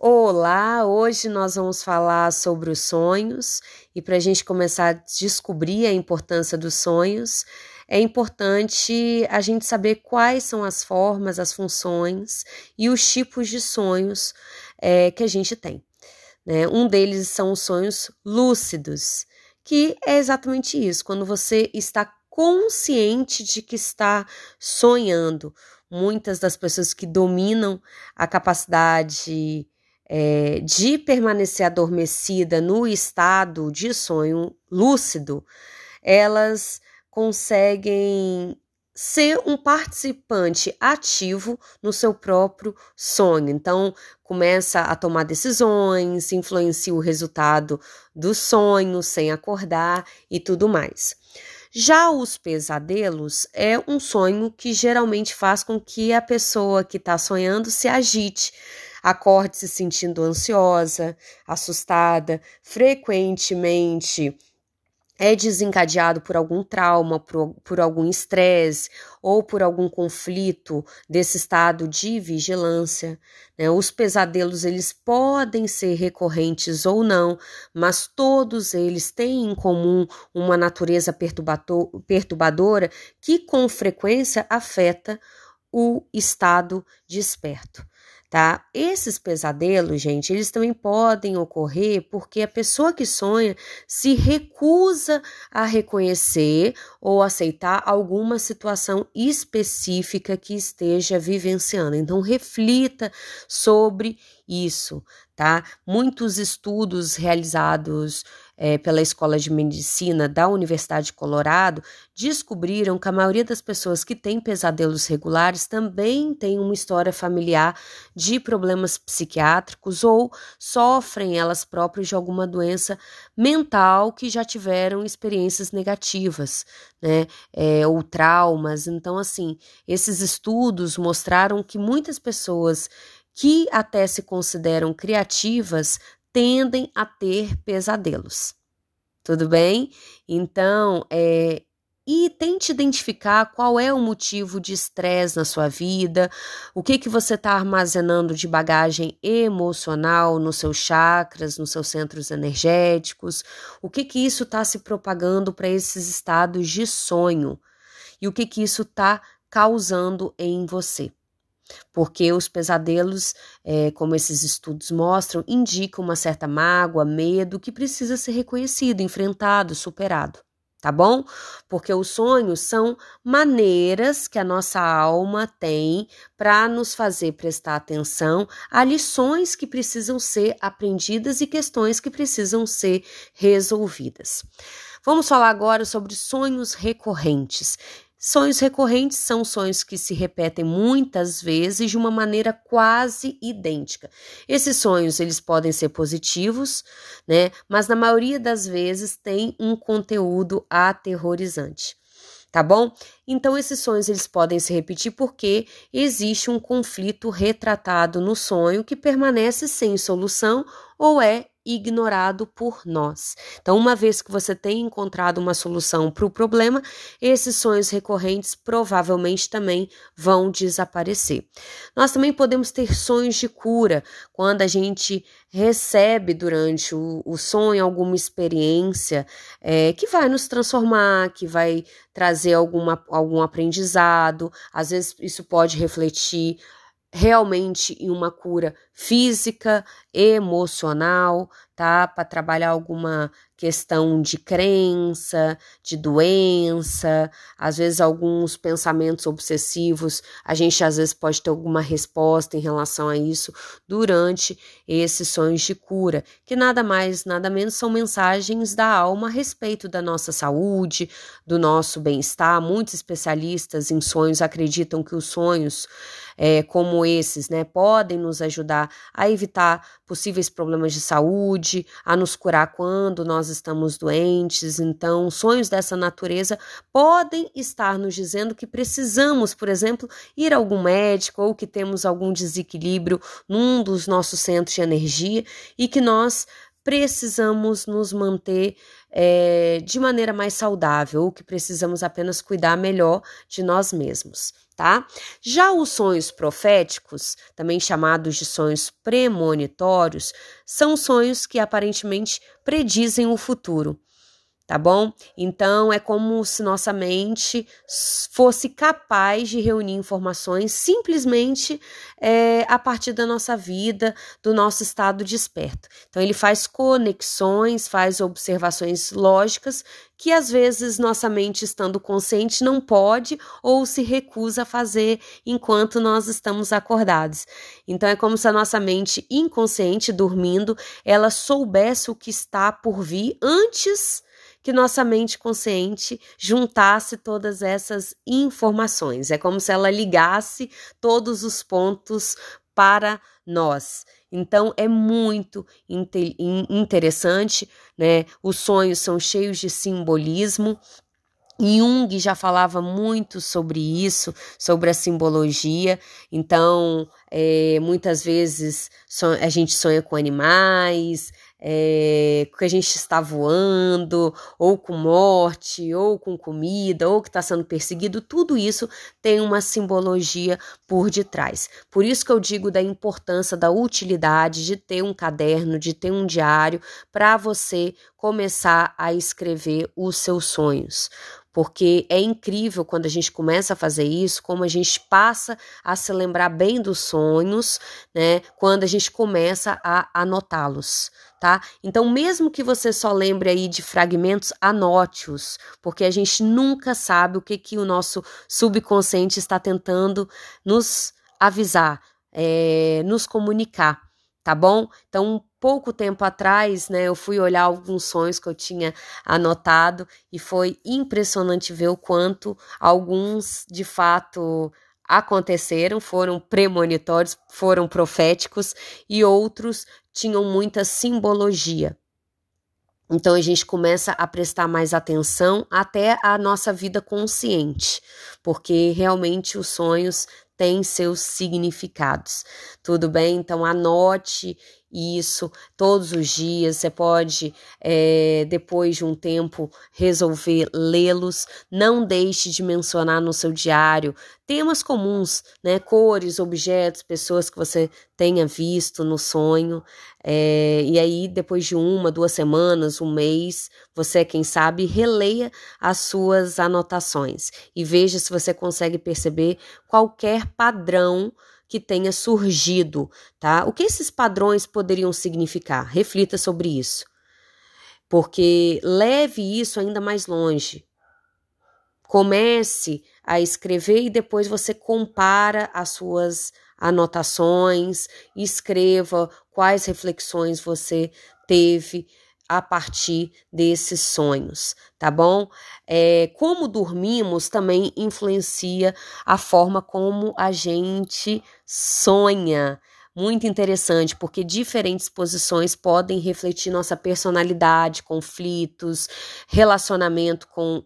Olá, hoje nós vamos falar sobre os sonhos e para a gente começar a descobrir a importância dos sonhos, é importante a gente saber quais são as formas, as funções e os tipos de sonhos é, que a gente tem. Né? Um deles são os sonhos lúcidos, que é exatamente isso, quando você está consciente de que está sonhando. Muitas das pessoas que dominam a capacidade é, de permanecer adormecida no estado de sonho lúcido, elas conseguem ser um participante ativo no seu próprio sonho. Então, começa a tomar decisões, influencia o resultado do sonho sem acordar e tudo mais. Já os pesadelos é um sonho que geralmente faz com que a pessoa que está sonhando se agite, acorde se sentindo ansiosa, assustada, frequentemente é desencadeado por algum trauma, por, por algum estresse ou por algum conflito desse estado de vigilância. Né? Os pesadelos eles podem ser recorrentes ou não, mas todos eles têm em comum uma natureza perturbadora que com frequência afeta o estado desperto tá? Esses pesadelos, gente, eles também podem ocorrer porque a pessoa que sonha se recusa a reconhecer ou aceitar alguma situação específica que esteja vivenciando. Então, reflita sobre isso, tá? Muitos estudos realizados é, pela Escola de Medicina da Universidade de Colorado descobriram que a maioria das pessoas que têm pesadelos regulares também tem uma história familiar de problemas psiquiátricos ou sofrem elas próprias de alguma doença mental que já tiveram experiências negativas, né? É, ou traumas. Então, assim, esses estudos mostraram que muitas pessoas que até se consideram criativas tendem a ter pesadelos. Tudo bem? Então, é, e tente identificar qual é o motivo de estresse na sua vida, o que que você está armazenando de bagagem emocional nos seus chakras, nos seus centros energéticos, o que que isso está se propagando para esses estados de sonho e o que que isso está causando em você porque os pesadelos, é, como esses estudos mostram, indicam uma certa mágoa, medo que precisa ser reconhecido, enfrentado, superado. Tá bom? Porque os sonhos são maneiras que a nossa alma tem para nos fazer prestar atenção a lições que precisam ser aprendidas e questões que precisam ser resolvidas. Vamos falar agora sobre sonhos recorrentes. Sonhos recorrentes são sonhos que se repetem muitas vezes de uma maneira quase idêntica. Esses sonhos eles podem ser positivos, né? Mas na maioria das vezes tem um conteúdo aterrorizante. Tá bom? Então esses sonhos eles podem se repetir porque existe um conflito retratado no sonho que permanece sem solução ou é ignorado por nós. Então, uma vez que você tem encontrado uma solução para o problema, esses sonhos recorrentes provavelmente também vão desaparecer. Nós também podemos ter sonhos de cura, quando a gente recebe durante o, o sonho alguma experiência é, que vai nos transformar, que vai trazer alguma, algum aprendizado, às vezes isso pode refletir realmente em uma cura física, emocional, tá? Para trabalhar alguma questão de crença, de doença, às vezes alguns pensamentos obsessivos, a gente às vezes pode ter alguma resposta em relação a isso durante esses sonhos de cura, que nada mais, nada menos são mensagens da alma a respeito da nossa saúde, do nosso bem-estar. Muitos especialistas em sonhos acreditam que os sonhos é, como esses, né, podem nos ajudar a evitar possíveis problemas de saúde, a nos curar quando nós estamos doentes. Então, sonhos dessa natureza podem estar nos dizendo que precisamos, por exemplo, ir a algum médico ou que temos algum desequilíbrio num dos nossos centros de energia e que nós precisamos nos manter é, de maneira mais saudável ou que precisamos apenas cuidar melhor de nós mesmos tá? Já os sonhos proféticos, também chamados de sonhos premonitórios, são sonhos que aparentemente predizem o futuro tá bom? Então é como se nossa mente fosse capaz de reunir informações simplesmente é, a partir da nossa vida, do nosso estado desperto. Então ele faz conexões, faz observações lógicas que às vezes nossa mente estando consciente não pode ou se recusa a fazer enquanto nós estamos acordados. Então é como se a nossa mente inconsciente dormindo, ela soubesse o que está por vir antes que nossa mente consciente juntasse todas essas informações. É como se ela ligasse todos os pontos para nós. Então é muito interessante, né? Os sonhos são cheios de simbolismo. Jung já falava muito sobre isso, sobre a simbologia. Então, é, muitas vezes a gente sonha com animais, é, que a gente está voando, ou com morte, ou com comida, ou que está sendo perseguido, tudo isso tem uma simbologia por detrás. Por isso que eu digo da importância, da utilidade de ter um caderno, de ter um diário, para você começar a escrever os seus sonhos porque é incrível quando a gente começa a fazer isso, como a gente passa a se lembrar bem dos sonhos, né? Quando a gente começa a anotá-los, tá? Então, mesmo que você só lembre aí de fragmentos, anote-os, porque a gente nunca sabe o que que o nosso subconsciente está tentando nos avisar, é, nos comunicar tá bom? Então, pouco tempo atrás, né, eu fui olhar alguns sonhos que eu tinha anotado e foi impressionante ver o quanto alguns de fato aconteceram, foram premonitórios, foram proféticos e outros tinham muita simbologia. Então a gente começa a prestar mais atenção até a nossa vida consciente, porque realmente os sonhos tem seus significados. Tudo bem? Então anote isso todos os dias. Você pode, é, depois de um tempo, resolver lê-los. Não deixe de mencionar no seu diário temas comuns, né? Cores, objetos, pessoas que você tenha visto no sonho. É, e aí, depois de uma, duas semanas, um mês, você, quem sabe, releia as suas anotações e veja se você consegue perceber qualquer padrão que tenha surgido, tá? O que esses padrões poderiam significar? Reflita sobre isso. Porque leve isso ainda mais longe. Comece a escrever e depois você compara as suas anotações, escreva quais reflexões você teve a partir desses sonhos, tá bom? É, como dormimos também influencia a forma como a gente sonha. Muito interessante, porque diferentes posições podem refletir nossa personalidade, conflitos, relacionamento com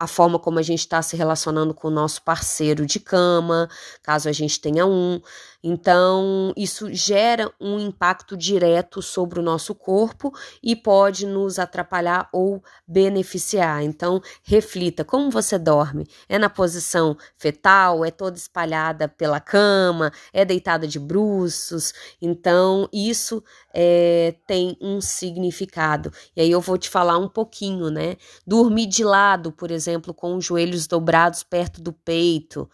a forma como a gente está se relacionando com o nosso parceiro de cama, caso a gente tenha um. Então, isso gera um impacto direto sobre o nosso corpo e pode nos atrapalhar ou beneficiar. Então, reflita como você dorme. É na posição fetal? É toda espalhada pela cama? É deitada de bruços? Então, isso é, tem um significado. E aí eu vou te falar um pouquinho, né? Dormir de lado, por exemplo, com os joelhos dobrados perto do peito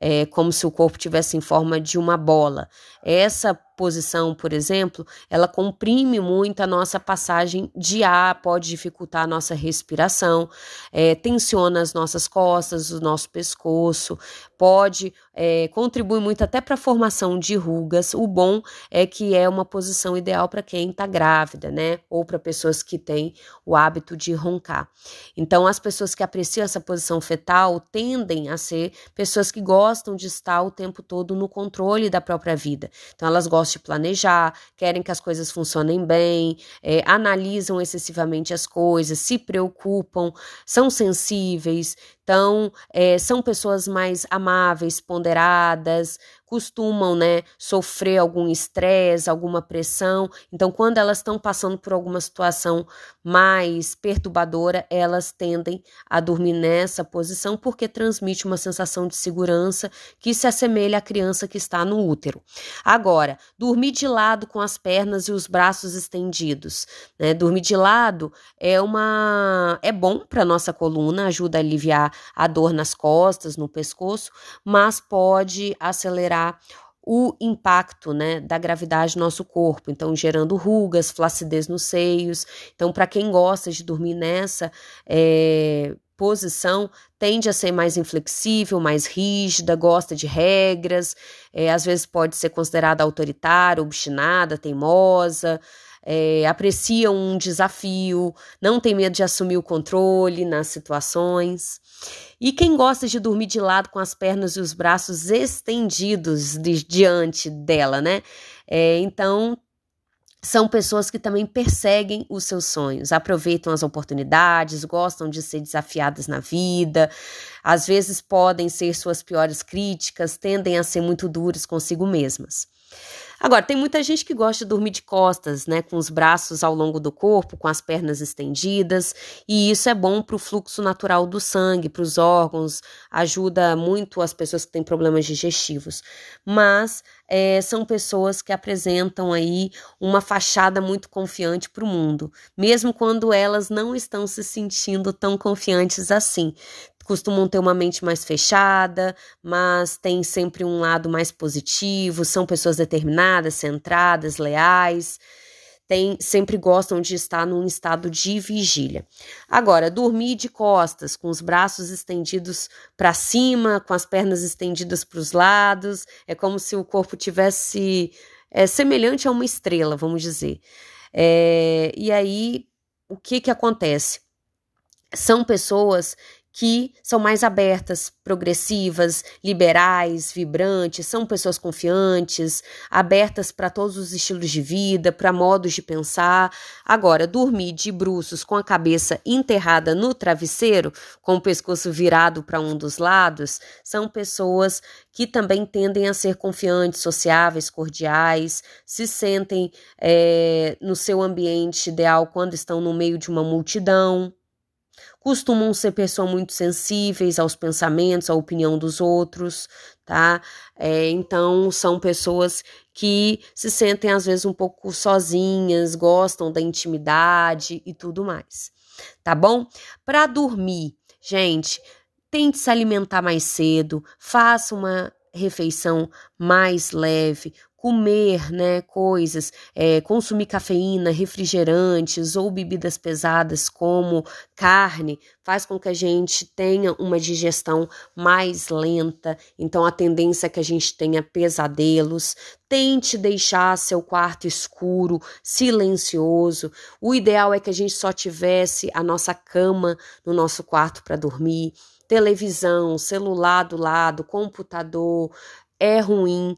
é, como se o corpo tivesse em forma de uma bola. Essa posição, por exemplo, ela comprime muito a nossa passagem de ar, pode dificultar a nossa respiração, é, tensiona as nossas costas, o nosso pescoço, pode é, contribuir muito até para a formação de rugas. O bom é que é uma posição ideal para quem está grávida, né? Ou para pessoas que têm o hábito de roncar. Então, as pessoas que apreciam essa posição fetal tendem a ser pessoas que gostam de estar o tempo todo no controle da própria vida. Então, elas gostam de planejar, querem que as coisas funcionem bem, é, analisam excessivamente as coisas, se preocupam, são sensíveis, Então, é, são pessoas mais amáveis, ponderadas, costumam, né, sofrer algum estresse, alguma pressão. Então, quando elas estão passando por alguma situação mais perturbadora, elas tendem a dormir nessa posição porque transmite uma sensação de segurança que se assemelha à criança que está no útero. Agora, dormir de lado com as pernas e os braços estendidos, né? Dormir de lado é uma é bom para nossa coluna, ajuda a aliviar a dor nas costas, no pescoço, mas pode acelerar o impacto né, da gravidade no nosso corpo, então gerando rugas, flacidez nos seios. Então, para quem gosta de dormir nessa é, posição, tende a ser mais inflexível, mais rígida, gosta de regras, é, às vezes pode ser considerada autoritária, obstinada, teimosa. É, aprecia um desafio, não tem medo de assumir o controle nas situações. E quem gosta de dormir de lado com as pernas e os braços estendidos de, diante dela, né? É, então, são pessoas que também perseguem os seus sonhos, aproveitam as oportunidades, gostam de ser desafiadas na vida, às vezes podem ser suas piores críticas, tendem a ser muito duras consigo mesmas. Agora, tem muita gente que gosta de dormir de costas, né, com os braços ao longo do corpo, com as pernas estendidas, e isso é bom para o fluxo natural do sangue, para os órgãos, ajuda muito as pessoas que têm problemas digestivos. Mas é, são pessoas que apresentam aí uma fachada muito confiante para o mundo, mesmo quando elas não estão se sentindo tão confiantes assim costumam ter uma mente mais fechada, mas tem sempre um lado mais positivo, são pessoas determinadas, centradas, leais, tem, sempre gostam de estar num estado de vigília. Agora, dormir de costas, com os braços estendidos para cima, com as pernas estendidas para os lados, é como se o corpo tivesse é, semelhante a uma estrela, vamos dizer. É, e aí, o que que acontece? São pessoas que são mais abertas, progressivas, liberais, vibrantes, são pessoas confiantes, abertas para todos os estilos de vida, para modos de pensar. Agora, dormir de bruços com a cabeça enterrada no travesseiro, com o pescoço virado para um dos lados, são pessoas que também tendem a ser confiantes, sociáveis, cordiais, se sentem é, no seu ambiente ideal quando estão no meio de uma multidão costumam ser pessoas muito sensíveis aos pensamentos, à opinião dos outros, tá? É, então, são pessoas que se sentem às vezes um pouco sozinhas, gostam da intimidade e tudo mais, tá bom? Para dormir, gente, tente se alimentar mais cedo, faça uma refeição mais leve, comer, né, coisas, é, consumir cafeína, refrigerantes ou bebidas pesadas como carne, faz com que a gente tenha uma digestão mais lenta. Então a tendência é que a gente tenha pesadelos. Tente deixar seu quarto escuro, silencioso. O ideal é que a gente só tivesse a nossa cama no nosso quarto para dormir televisão, celular do lado, computador, é ruim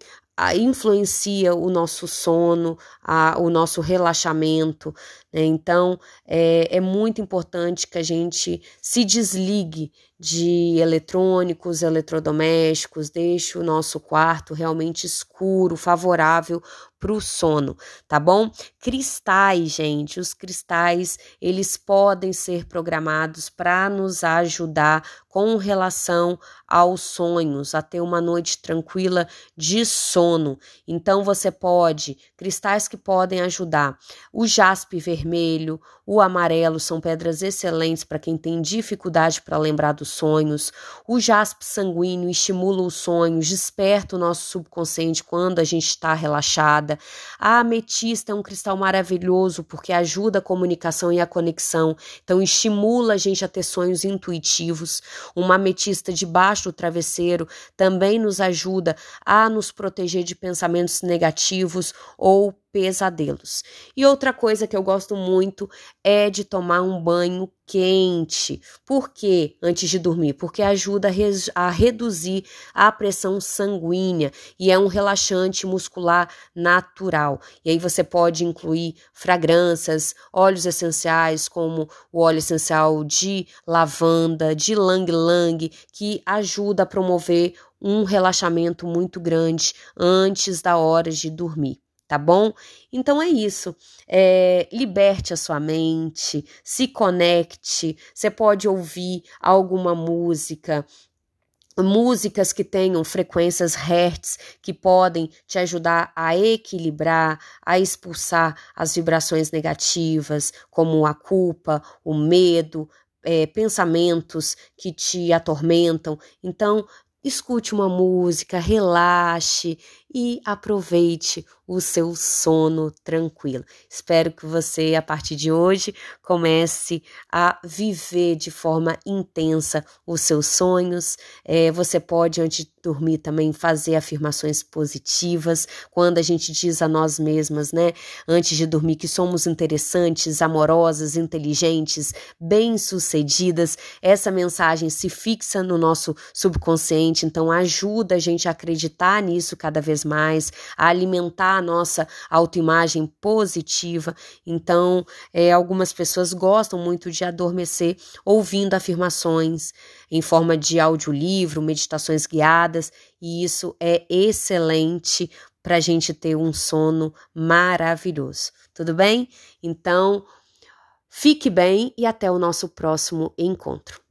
influencia o nosso sono, a, o nosso relaxamento. Né? Então, é, é muito importante que a gente se desligue de eletrônicos, eletrodomésticos, deixe o nosso quarto realmente escuro, favorável para o sono, tá bom? Cristais, gente, os cristais, eles podem ser programados para nos ajudar com relação aos sonhos, a ter uma noite tranquila de sono. Então você pode, cristais que podem ajudar. O jaspe vermelho, o amarelo são pedras excelentes para quem tem dificuldade para lembrar dos sonhos. O jaspe sanguíneo estimula os sonhos, desperta o nosso subconsciente quando a gente está relaxado a ametista é um cristal maravilhoso porque ajuda a comunicação e a conexão, então estimula a gente a ter sonhos intuitivos. Uma ametista debaixo do travesseiro também nos ajuda a nos proteger de pensamentos negativos ou pesadelos. E outra coisa que eu gosto muito é de tomar um banho quente. Por quê? Antes de dormir? Porque ajuda a, a reduzir a pressão sanguínea e é um relaxante muscular natural. E aí você pode incluir fragrâncias, óleos essenciais, como o óleo essencial de lavanda, de lang-lang, que ajuda a promover um relaxamento muito grande antes da hora de dormir tá bom? Então é isso. É, liberte a sua mente, se conecte. Você pode ouvir alguma música, músicas que tenham frequências hertz que podem te ajudar a equilibrar, a expulsar as vibrações negativas, como a culpa, o medo, é, pensamentos que te atormentam. Então, escute uma música, relaxe e aproveite o seu sono tranquilo. Espero que você, a partir de hoje, comece a viver de forma intensa os seus sonhos. É, você pode, antes de dormir, também fazer afirmações positivas. Quando a gente diz a nós mesmas, né, antes de dormir, que somos interessantes, amorosas, inteligentes, bem-sucedidas, essa mensagem se fixa no nosso subconsciente, então ajuda a gente a acreditar nisso cada vez mais, a alimentar a nossa autoimagem positiva. Então, é, algumas pessoas gostam muito de adormecer ouvindo afirmações em forma de audiolivro, meditações guiadas, e isso é excelente para a gente ter um sono maravilhoso. Tudo bem? Então, fique bem e até o nosso próximo encontro.